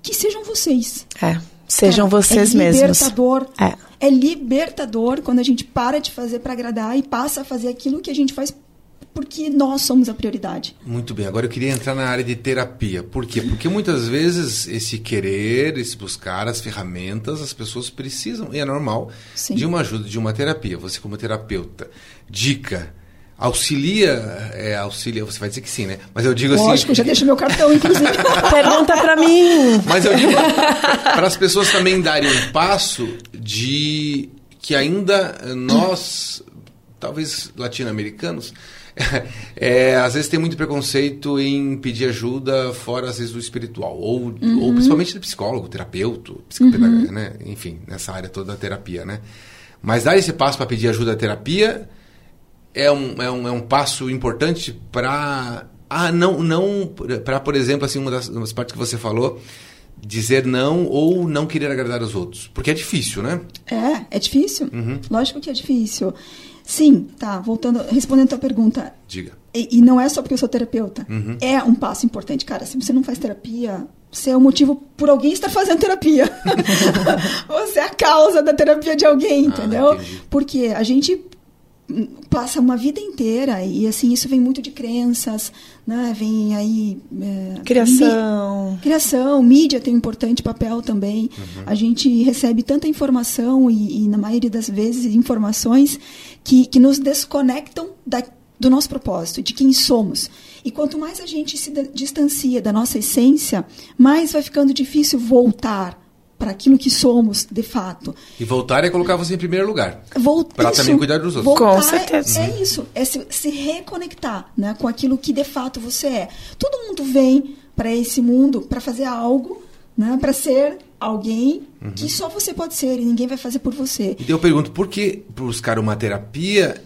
que sejam vocês. É, sejam Cara, vocês é mesmos. Libertador. É. é libertador quando a gente para de fazer para agradar e passa a fazer aquilo que a gente faz porque nós somos a prioridade. Muito bem. Agora eu queria entrar na área de terapia. Por quê? Porque muitas vezes esse querer, esse buscar as ferramentas, as pessoas precisam, e é normal, Sim. de uma ajuda, de uma terapia. Você como terapeuta, dica, Auxilia, é, auxilia, você vai dizer que sim, né? Mas eu digo Lógico, assim. Lógico, já deixo meu cartão, inclusive. Pergunta para mim. Mas eu digo para as pessoas também darem um passo de que ainda nós, talvez latino-americanos, é, às vezes tem muito preconceito em pedir ajuda fora, às vezes, do espiritual. Ou, uhum. ou principalmente do psicólogo, terapeuta, psicopedagogo, uhum. né? Enfim, nessa área toda da terapia, né? Mas dar esse passo para pedir ajuda à terapia é um, é um, é um passo importante para. Ah, não, não. Para, por exemplo, assim, uma das, uma das partes que você falou, dizer não ou não querer agradar os outros. Porque é difícil, né? É, é difícil. Uhum. Lógico que é difícil. Sim, tá. Voltando, respondendo a tua pergunta. Diga. E, e não é só porque eu sou terapeuta. Uhum. É um passo importante. Cara, se você não faz terapia, você é o motivo por alguém estar fazendo terapia. você é a causa da terapia de alguém, ah, entendeu? Porque a gente passa uma vida inteira e assim isso vem muito de crenças né vem aí é, criação criação mídia tem um importante papel também uhum. a gente recebe tanta informação e, e, na maioria das vezes informações que, que nos desconectam da do nosso propósito, de quem somos. E quanto mais a gente se distancia da nossa essência, mais vai ficando difícil voltar para aquilo que somos de fato. E voltar é colocar você em primeiro lugar. Para também cuidar dos outros. Voltar Com certeza. É, é isso, é se, se, reconectar né, com aquilo que de fato você é. Todo mundo vem para esse mundo para fazer algo, né, para ser alguém uhum. que só você pode ser e ninguém vai fazer por você. E eu pergunto, por que buscar uma terapia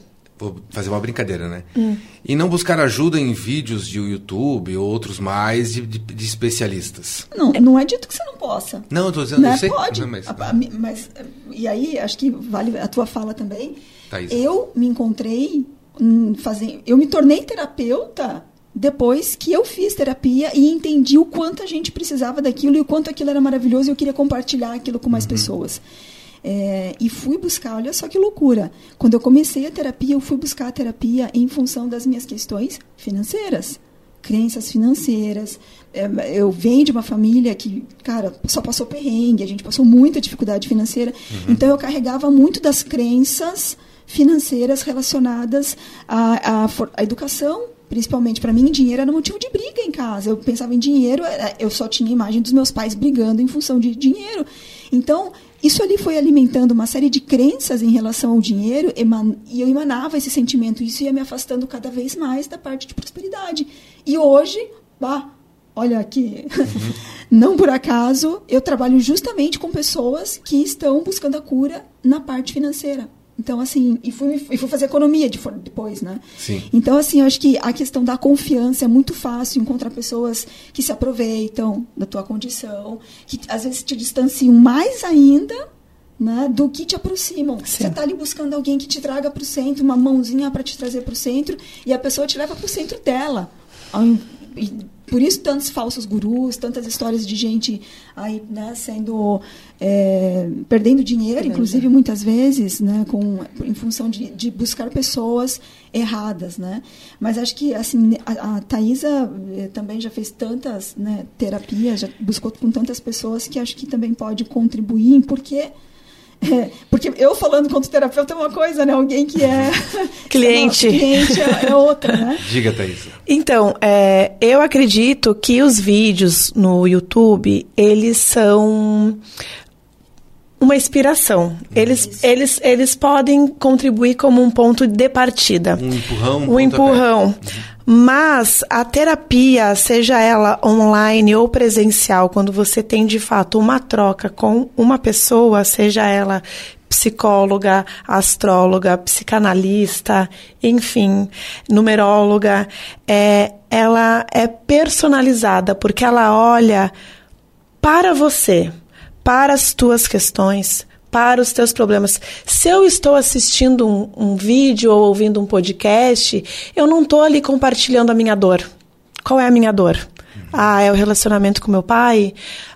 fazer uma brincadeira, né? Hum. E não buscar ajuda em vídeos de YouTube ou outros mais de, de, de, especialistas. Não, não é dito que você não possa. Não, eu tô dizendo, né? eu sei. Pode. Não, mas, mas, e aí, acho que vale a tua fala também. Thaís. Eu me encontrei fazendo... Eu me tornei terapeuta depois que eu fiz terapia e entendi o quanto a gente precisava daquilo e o quanto aquilo era maravilhoso e eu queria compartilhar aquilo com mais uhum. pessoas. É, e fui buscar, olha só que loucura. Quando eu comecei a terapia, eu fui buscar a terapia em função das minhas questões financeiras, crenças financeiras. É, eu venho de uma família que, cara, só passou perrengue, a gente passou muita dificuldade financeira. Uhum. Então eu carregava muito das crenças financeiras relacionadas à, à, à educação principalmente para mim, dinheiro era motivo de briga em casa. Eu pensava em dinheiro, eu só tinha imagem dos meus pais brigando em função de dinheiro. Então, isso ali foi alimentando uma série de crenças em relação ao dinheiro e eu emanava esse sentimento. Isso ia me afastando cada vez mais da parte de prosperidade. E hoje, bah, olha aqui, uhum. não por acaso, eu trabalho justamente com pessoas que estão buscando a cura na parte financeira. Então, assim, e fui, e fui fazer economia de, depois, né? Sim. Então, assim, eu acho que a questão da confiança é muito fácil encontrar pessoas que se aproveitam da tua condição, que às vezes te distanciam mais ainda né, do que te aproximam. Sim. Você está ali buscando alguém que te traga para o centro, uma mãozinha para te trazer para o centro, e a pessoa te leva para o centro dela. E por isso tantos falsos gurus, tantas histórias de gente aí né, sendo é, perdendo dinheiro, inclusive muitas vezes, né, com, em função de, de, buscar pessoas erradas, né? Mas acho que assim a, a Thaisa eh, também já fez tantas né, terapias, já buscou com tantas pessoas que acho que também pode contribuir, porque porque eu falando quanto terapeuta é uma coisa, né? Alguém que é cliente, que é cliente é, é, outra, né? Diga, Thaís. Então, é, eu acredito que os vídeos no YouTube eles são uma inspiração. Eles, eles, eles podem contribuir como um ponto de partida. Um empurrão. Um empurrão. Uhum. Mas a terapia, seja ela online ou presencial, quando você tem de fato uma troca com uma pessoa, seja ela psicóloga, astróloga, psicanalista, enfim, numeróloga, é, ela é personalizada porque ela olha para você, para as tuas questões, para os teus problemas. Se eu estou assistindo um, um vídeo ou ouvindo um podcast, eu não estou ali compartilhando a minha dor. Qual é a minha dor? Ah, é o relacionamento com meu pai?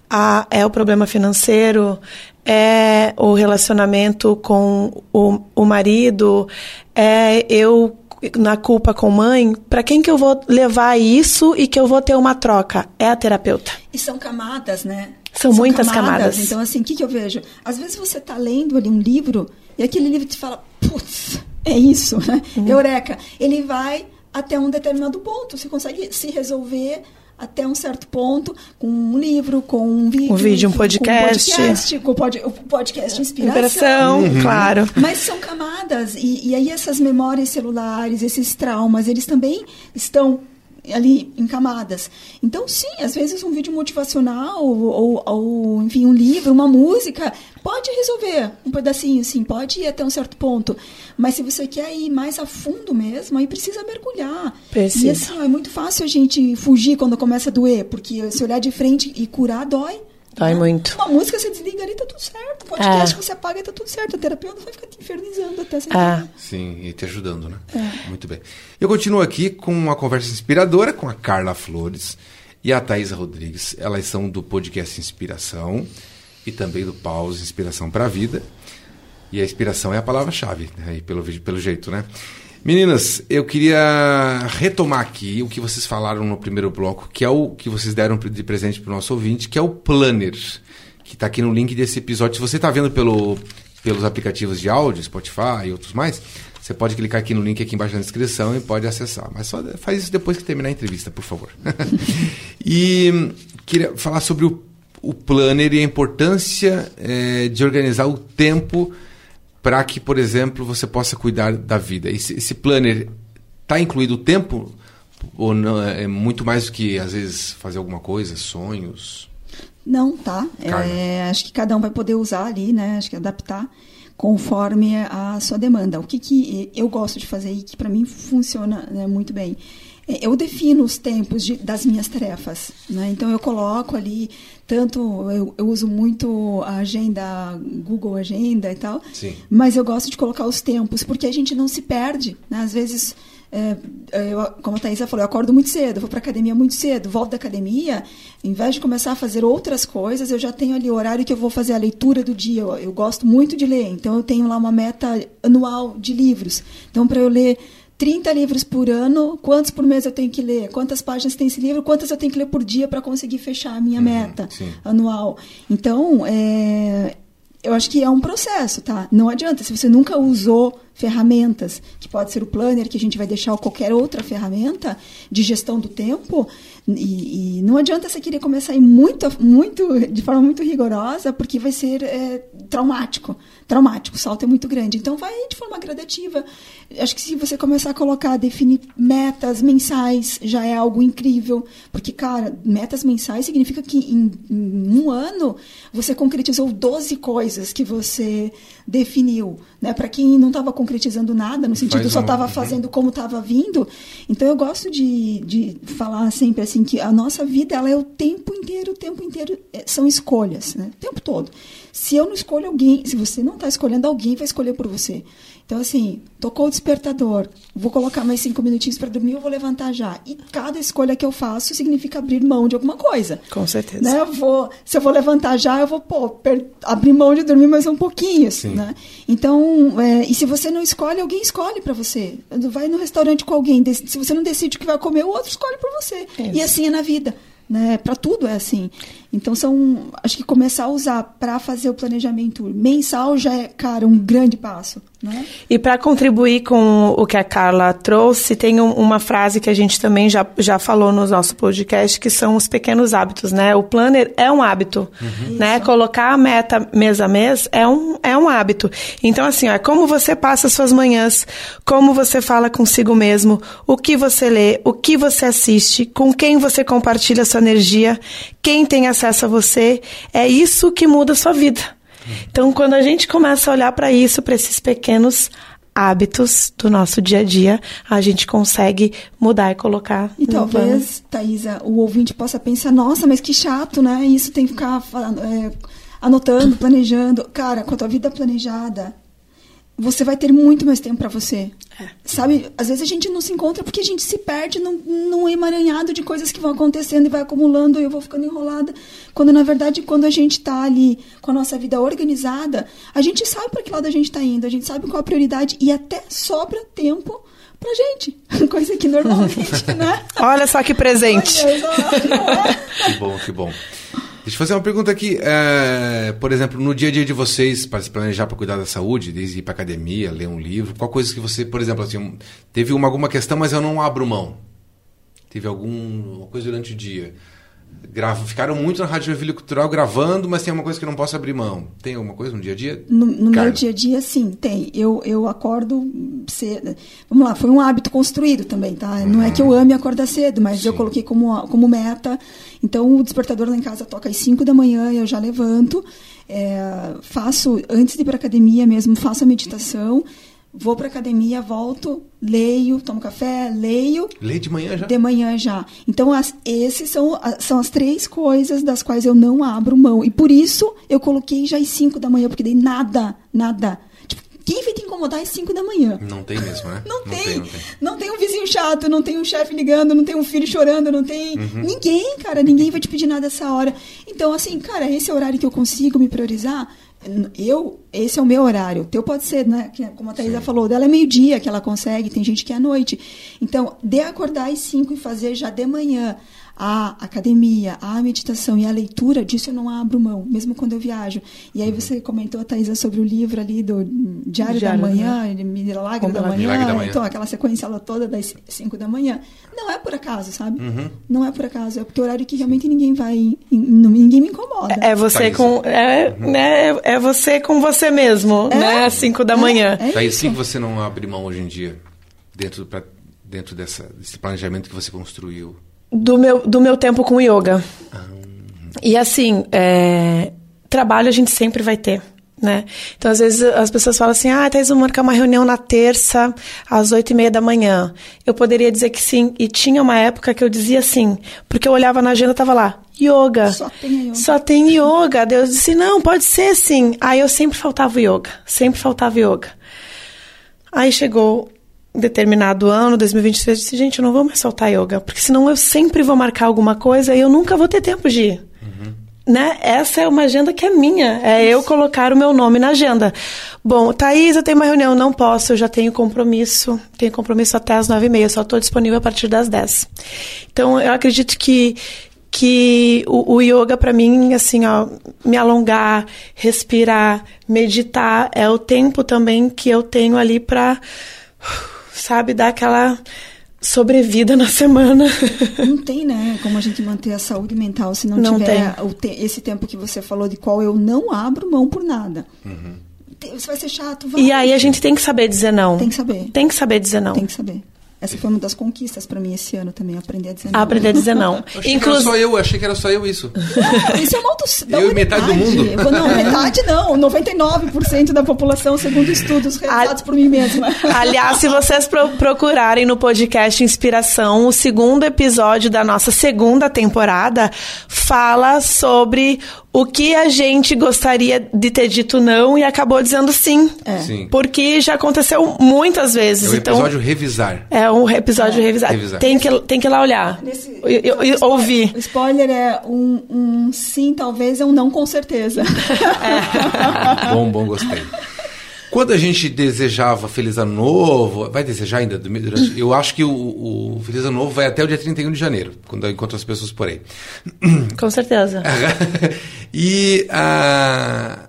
Ah, é o problema financeiro? É o relacionamento com o, o marido? É eu na culpa com mãe, para quem que eu vou levar isso e que eu vou ter uma troca? É a terapeuta. E são camadas, né? São, São muitas camadas. camadas. Então, assim, o que, que eu vejo? Às vezes você está lendo ali um livro e aquele livro te fala, putz, é isso, né? Uhum. Eureka. Ele vai até um determinado ponto. Você consegue se resolver até um certo ponto com um livro, com um vídeo. Um vídeo, um podcast. Com um podcast, com pod, o podcast Inspiração. Inspiração, uhum. claro. Mas são camadas. E, e aí essas memórias celulares, esses traumas, eles também estão ali em camadas. Então, sim, às vezes um vídeo motivacional ou, ou, enfim, um livro, uma música pode resolver um pedacinho, sim, pode ir até um certo ponto. Mas se você quer ir mais a fundo mesmo, aí precisa mergulhar. Precisa. E assim, ó, é muito fácil a gente fugir quando começa a doer, porque se olhar de frente e curar dói. Dói né? muito. Uma música você desliga ali, tá tudo certo. O podcast é. você apaga e tá tudo certo. A terapia não vai ficar te infernizando até você. É. Sim, e te ajudando, né? É. Muito bem. Eu continuo aqui com uma conversa inspiradora com a Carla Flores e a Thaisa Rodrigues. Elas são do podcast Inspiração e também do Pause Inspiração para a Vida. E a inspiração é a palavra-chave, né? pelo, pelo jeito, né? Meninas, eu queria retomar aqui o que vocês falaram no primeiro bloco, que é o que vocês deram de presente para o nosso ouvinte, que é o Planner, que está aqui no link desse episódio. Se você está vendo pelo, pelos aplicativos de áudio, Spotify e outros mais, Você pode clicar aqui no link aqui embaixo na descrição e pode acessar. Mas só faz isso depois que terminar a entrevista, por favor. e queria falar sobre o, o planner e a importância é, de organizar o tempo para que, por exemplo, você possa cuidar da vida. Esse, esse planner está incluído o tempo ou não? É muito mais do que, às vezes, fazer alguma coisa, sonhos? Não, tá. É, acho que cada um vai poder usar ali, né? Acho que adaptar conforme a sua demanda. O que, que eu gosto de fazer e que para mim funciona né, muito bem. É, eu defino os tempos de, das minhas tarefas. Né? Então eu coloco ali, tanto eu, eu, uso muito a agenda, Google Agenda e tal, Sim. mas eu gosto de colocar os tempos, porque a gente não se perde. Né? Às vezes é, eu, como a Thaisa falou, eu acordo muito cedo, vou para academia muito cedo, volto da academia, em vez de começar a fazer outras coisas, eu já tenho ali o horário que eu vou fazer a leitura do dia. Eu, eu gosto muito de ler, então eu tenho lá uma meta anual de livros. Então, para eu ler 30 livros por ano, quantos por mês eu tenho que ler? Quantas páginas tem esse livro? Quantas eu tenho que ler por dia para conseguir fechar a minha uhum, meta sim. anual? Então, é, eu acho que é um processo, tá? Não adianta. Se você nunca usou ferramentas, que pode ser o planner, que a gente vai deixar ou qualquer outra ferramenta de gestão do tempo, e, e não adianta você querer começar a ir muito, muito, de forma muito rigorosa, porque vai ser é, traumático. Traumático, o salto é muito grande. Então, vai de forma gradativa. Acho que se você começar a colocar, definir metas mensais, já é algo incrível. Porque, cara, metas mensais significa que em, em um ano você concretizou 12 coisas que você definiu. Né? Para quem não estava concretizando nada, no sentido Faz só estava um... Fazendo como estava vindo. Então, eu gosto de, de falar sempre assim, que a nossa vida ela é o tempo inteiro, o tempo inteiro é, são escolhas, né? o tempo todo. Se eu não escolho alguém, se você não está escolhendo, alguém vai escolher por você. Então, assim, tocou o despertador, vou colocar mais cinco minutinhos para dormir, eu vou levantar já. E cada escolha que eu faço significa abrir mão de alguma coisa. Com certeza. Né? Eu vou, se eu vou levantar já, eu vou pô, abrir mão de dormir mais um pouquinho. Sim. Né? Então, é, e se você não escolhe, alguém escolhe para você. Vai no restaurante com alguém, se você não decide o que vai comer, o outro escolhe por você. E assim é na vida. Né? Para tudo é assim. Então são, acho que começar a usar para fazer o planejamento mensal já é, cara, um grande passo. Né? E para contribuir com o que a Carla trouxe, tem um, uma frase que a gente também já, já falou no nosso podcast, que são os pequenos hábitos, né? O planner é um hábito, uhum. né? Colocar a meta mês a mês é um, é um hábito. Então, assim, é como você passa suas manhãs, como você fala consigo mesmo, o que você lê, o que você assiste, com quem você compartilha sua energia, quem tem acesso acesso a você, é isso que muda a sua vida. Então, quando a gente começa a olhar para isso, para esses pequenos hábitos do nosso dia a dia, a gente consegue mudar e colocar. E talvez, Thaisa, o ouvinte possa pensar, nossa, mas que chato, né? Isso tem que ficar é, anotando, planejando. Cara, com a tua vida planejada, você vai ter muito mais tempo para você. É. Sabe, às vezes a gente não se encontra porque a gente se perde num, num emaranhado de coisas que vão acontecendo e vai acumulando e eu vou ficando enrolada. Quando, na verdade, quando a gente está ali com a nossa vida organizada, a gente sabe para que lado a gente está indo, a gente sabe qual a prioridade e até sobra tempo pra gente. Coisa que normalmente, né? Olha só que presente. Olha, que bom, que bom. Deixa eu fazer uma pergunta aqui. É, por exemplo, no dia a dia de vocês, para se planejar para cuidar da saúde, desde ir para academia, ler um livro, qual coisa que você, por exemplo, assim, teve uma, alguma questão, mas eu não abro mão? Teve alguma coisa durante o dia? Gravo, ficaram muito na Rádio Joinville Cultural gravando, mas tem uma coisa que eu não posso abrir mão. Tem alguma coisa no dia a dia? No, no meu dia a dia, sim, tem. Eu, eu acordo cedo. Vamos lá, foi um hábito construído também, tá? Uhum. Não é que eu ame acordar cedo, mas sim. eu coloquei como, como meta. Então, o despertador lá em casa toca às 5 da manhã, eu já levanto. É, faço, antes de ir para academia mesmo, faço a meditação vou para academia, volto, leio, tomo café, leio. Leio de manhã já? De manhã já. Então, as, esses são, são as três coisas das quais eu não abro mão. E por isso eu coloquei já às 5 da manhã, porque daí nada, nada. Tipo, quem vai te incomodar às 5 da manhã? Não tem mesmo, né? Não, não tem, tem, não tem. Não tem um vizinho chato, não tem um chefe ligando, não tem um filho chorando, não tem uhum. ninguém, cara. Ninguém vai te pedir nada essa hora. Então, assim, cara, esse é o horário que eu consigo me priorizar eu, esse é o meu horário. O teu pode ser, né? Como a Thaisa falou, dela é meio-dia que ela consegue, tem gente que é à noite. Então, de acordar às 5 e fazer já de manhã a academia, a meditação e a leitura, disso eu não abro mão, mesmo quando eu viajo. E aí você comentou, Thaisa, sobre o livro ali do Diário, Diário da Manhã, né? Milagre, da, manhã, Milagre da Manhã, então aquela sequência toda das 5 da manhã. Não é por acaso, sabe? Uhum. Não é por acaso, é porque é o horário que realmente ninguém vai, ninguém me incomoda. É você com, é, uhum. né, é você com você mesmo, é, né, às 5 da é, manhã. É Thaís, que você não abre mão hoje em dia, dentro, pra, dentro dessa, desse planejamento que você construiu? Do meu, do meu tempo com yoga. E assim, é, trabalho a gente sempre vai ter. Né? Então, às vezes, as pessoas falam assim: ah, Thais, vou marcar uma reunião na terça, às oito e meia da manhã. Eu poderia dizer que sim. E tinha uma época que eu dizia sim, porque eu olhava na agenda e tava lá: yoga. Só tem yoga. Só tem yoga. Deus disse: não, pode ser sim. Aí eu sempre faltava yoga. Sempre faltava yoga. Aí chegou determinado ano, 2023, eu disse, gente, eu não vou mais soltar yoga, porque senão eu sempre vou marcar alguma coisa e eu nunca vou ter tempo de ir. Uhum. Né? Essa é uma agenda que é minha, é Isso. eu colocar o meu nome na agenda. Bom, Thaís, eu tenho uma reunião, não posso, eu já tenho compromisso, tenho compromisso até as nove e meia, só estou disponível a partir das dez. Então, eu acredito que que o, o yoga para mim assim ó me alongar respirar meditar é o tempo também que eu tenho ali para sabe, dar aquela sobrevida na semana. Não tem, né? Como a gente manter a saúde mental se não, não tiver te esse tempo que você falou de qual eu não abro mão por nada. Uhum. Você vai ser chato, vai. E aí a gente tem que saber dizer não. Tem que saber. Tem que saber dizer não. Tem que saber. Essa foi uma das conquistas para mim esse ano também, aprender a dizer não. Aprender a dizer não. Achei que era só eu, achei que era só eu isso. Isso é uma auto... Eu e metade do mundo. Não, metade não, 99% da população, segundo estudos realizados por mim mesma. Aliás, se vocês pro procurarem no podcast Inspiração, o segundo episódio da nossa segunda temporada fala sobre o que a gente gostaria de ter dito não e acabou dizendo sim. É. sim. Porque já aconteceu muitas vezes. É um então, episódio revisar. É um episódio é. revisar. revisar. Tem, que, tem que ir lá olhar. Nesse, eu, eu, ouvir. O spoiler é um, um, sim, talvez, é um não com certeza. É. bom, bom, gostei. Quando a gente desejava Feliz Ano Novo, vai desejar ainda? Durante, eu acho que o, o, Feliz Ano Novo vai até o dia 31 de janeiro, quando eu encontro as pessoas por aí. Com certeza. e a.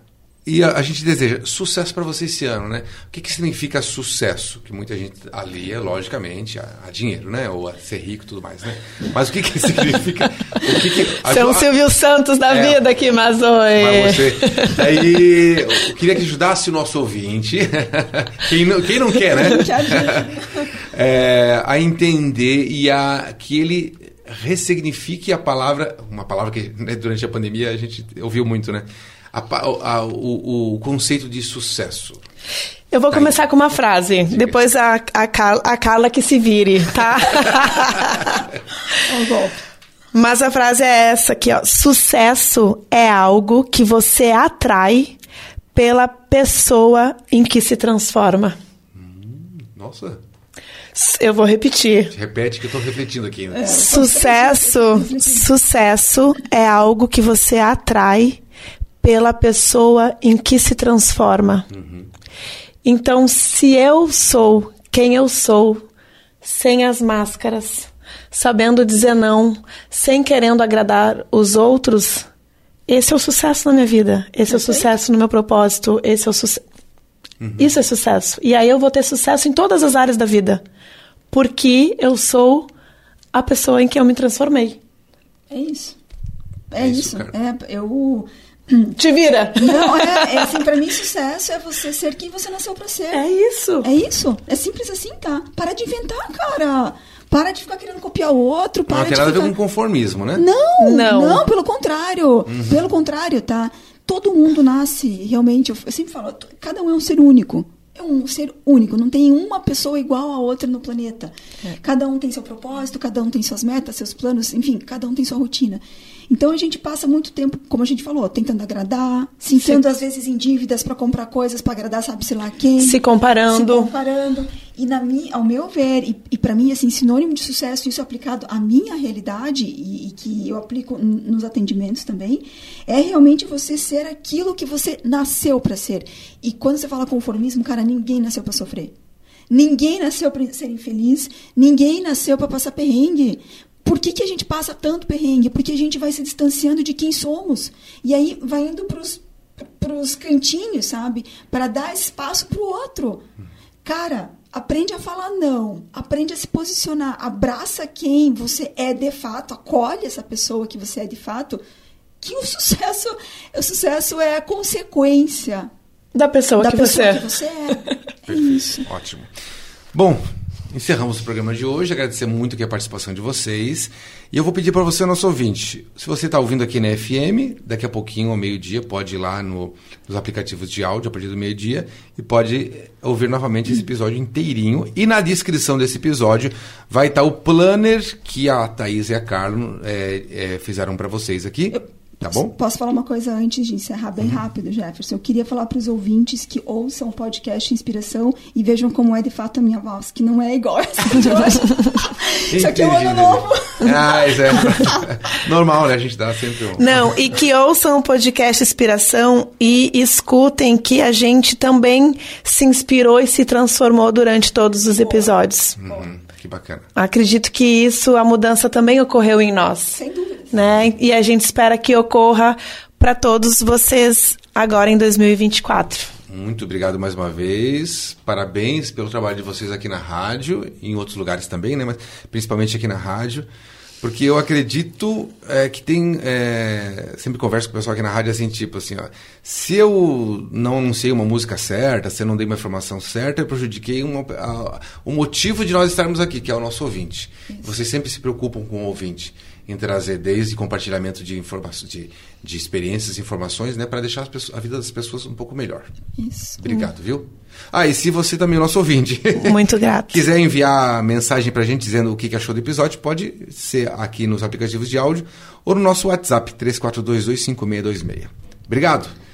E a, a, gente deseja sucesso para você esse ano, né? O que, que significa sucesso? Que muita gente alia, logicamente, a, a dinheiro, né? Ou a ser rico e tudo mais, né? Mas o que, que significa... o que que, você é um Silvio Santos da é, vida aqui, mas oi. Mas você... Aí, eu queria que ajudasse o nosso ouvinte, quem, não, quem não quer, né? é, a entender e a que ele ressignifique a palavra, uma palavra que né, durante a pandemia a gente ouviu muito, né? A, a, o, o, conceito de sucesso? Eu vou tá começar aí. com uma frase, Diga. depois a, a, Carla, a Carla que se vire, tá? Mas a frase é essa aqui, ó. Sucesso é algo que você atrai pela pessoa em que se transforma. Hum, nossa. Eu vou repetir. Repete que eu estou refletindo aqui. Né? É, sucesso, sucesso é algo que você atrai pela pessoa em que se transforma. Uhum. Então, se eu sou quem eu sou, sem as máscaras, sabendo dizer não, sem querendo agradar os outros, esse é o sucesso na minha vida. Esse é o sucesso no meu propósito. Esse é o sucesso. Uhum. Isso é sucesso. E aí eu vou ter sucesso em todas as áreas da vida. Porque eu sou a pessoa em que eu me transformei. É isso. É, é isso. isso. É, eu te vira. Não, é, é assim, pra mim sucesso é você ser quem você nasceu pra ser. É isso. É isso. É simples assim, tá? Para de inventar, cara. Para de ficar querendo copiar o outro. Para não tem nada ficar... a ver com conformismo, né? Não, não, não pelo contrário. Uhum. Pelo contrário, tá? Todo mundo nasce, realmente, eu sempre falo, cada um é um ser único é um ser único, não tem uma pessoa igual a outra no planeta. É. Cada um tem seu propósito, cada um tem suas metas, seus planos, enfim, cada um tem sua rotina. Então a gente passa muito tempo, como a gente falou, tentando agradar, se enfiando às vezes em dívidas para comprar coisas para agradar sabe-se lá quem. Se comparando. Se comparando. E na minha, ao meu ver, e, e para mim, assim, sinônimo de sucesso, isso aplicado à minha realidade e, e que eu aplico nos atendimentos também, é realmente você ser aquilo que você nasceu para ser. E quando você fala conformismo, cara, ninguém nasceu para sofrer. Ninguém nasceu para ser infeliz, ninguém nasceu para passar perrengue por que, que a gente passa tanto perrengue? Porque a gente vai se distanciando de quem somos. E aí vai indo para os cantinhos, sabe? Para dar espaço para o outro. Cara, aprende a falar não, aprende a se posicionar, abraça quem você é de fato, acolhe essa pessoa que você é de fato, que o sucesso, o sucesso é a consequência da pessoa, da que, pessoa você que você é. é Perfeito, ótimo. Bom, encerramos o programa de hoje. Agradecer muito aqui a participação de vocês. E eu vou pedir para você, nosso ouvinte, se você está ouvindo aqui na FM, daqui a pouquinho, ao meio-dia, pode ir lá no, nos aplicativos de áudio a partir do meio-dia e pode ouvir novamente esse episódio inteirinho. E na descrição desse episódio vai estar tá o planner que a Thaís e a Carlos é, é, fizeram para vocês aqui. Tá bom? Posso falar uma coisa antes de encerrar bem uhum. rápido, Jefferson? Eu queria falar para os ouvintes que ouçam o podcast Inspiração e vejam como é de fato a minha voz, que não é igual essa de hoje. Isso aqui é um ano novo. Ah, isso é. Normal, né? A gente dá sempre um. Não, e que ouçam o podcast Inspiração e escutem que a gente também se inspirou e se transformou durante todos os episódios. Uhum. Que bacana. Acredito que isso, a mudança também ocorreu em nós. Sem dúvida né? E a gente espera que ocorra para todos vocês agora em 2024. Muito obrigado mais uma vez. Parabéns pelo trabalho de vocês aqui na rádio, e em outros lugares também, né? Mas principalmente aqui na rádio. Porque eu acredito é, que tem. É, sempre converso com o pessoal aqui na rádio assim, tipo assim, ó, se eu não anunciei uma música certa, se eu não dei uma informação certa, eu prejudiquei uma, a, o motivo de nós estarmos aqui, que é o nosso ouvinte. Isso. Vocês sempre se preocupam com o ouvinte em trazer desde compartilhamento de informações, de, de experiências e informações, né, para deixar pessoas, a vida das pessoas um pouco melhor. Isso. Obrigado, viu? Ah, e se você também é nosso ouvinte, muito grato, quiser enviar mensagem para a gente dizendo o que achou do episódio, pode ser aqui nos aplicativos de áudio ou no nosso WhatsApp 34225626. Obrigado.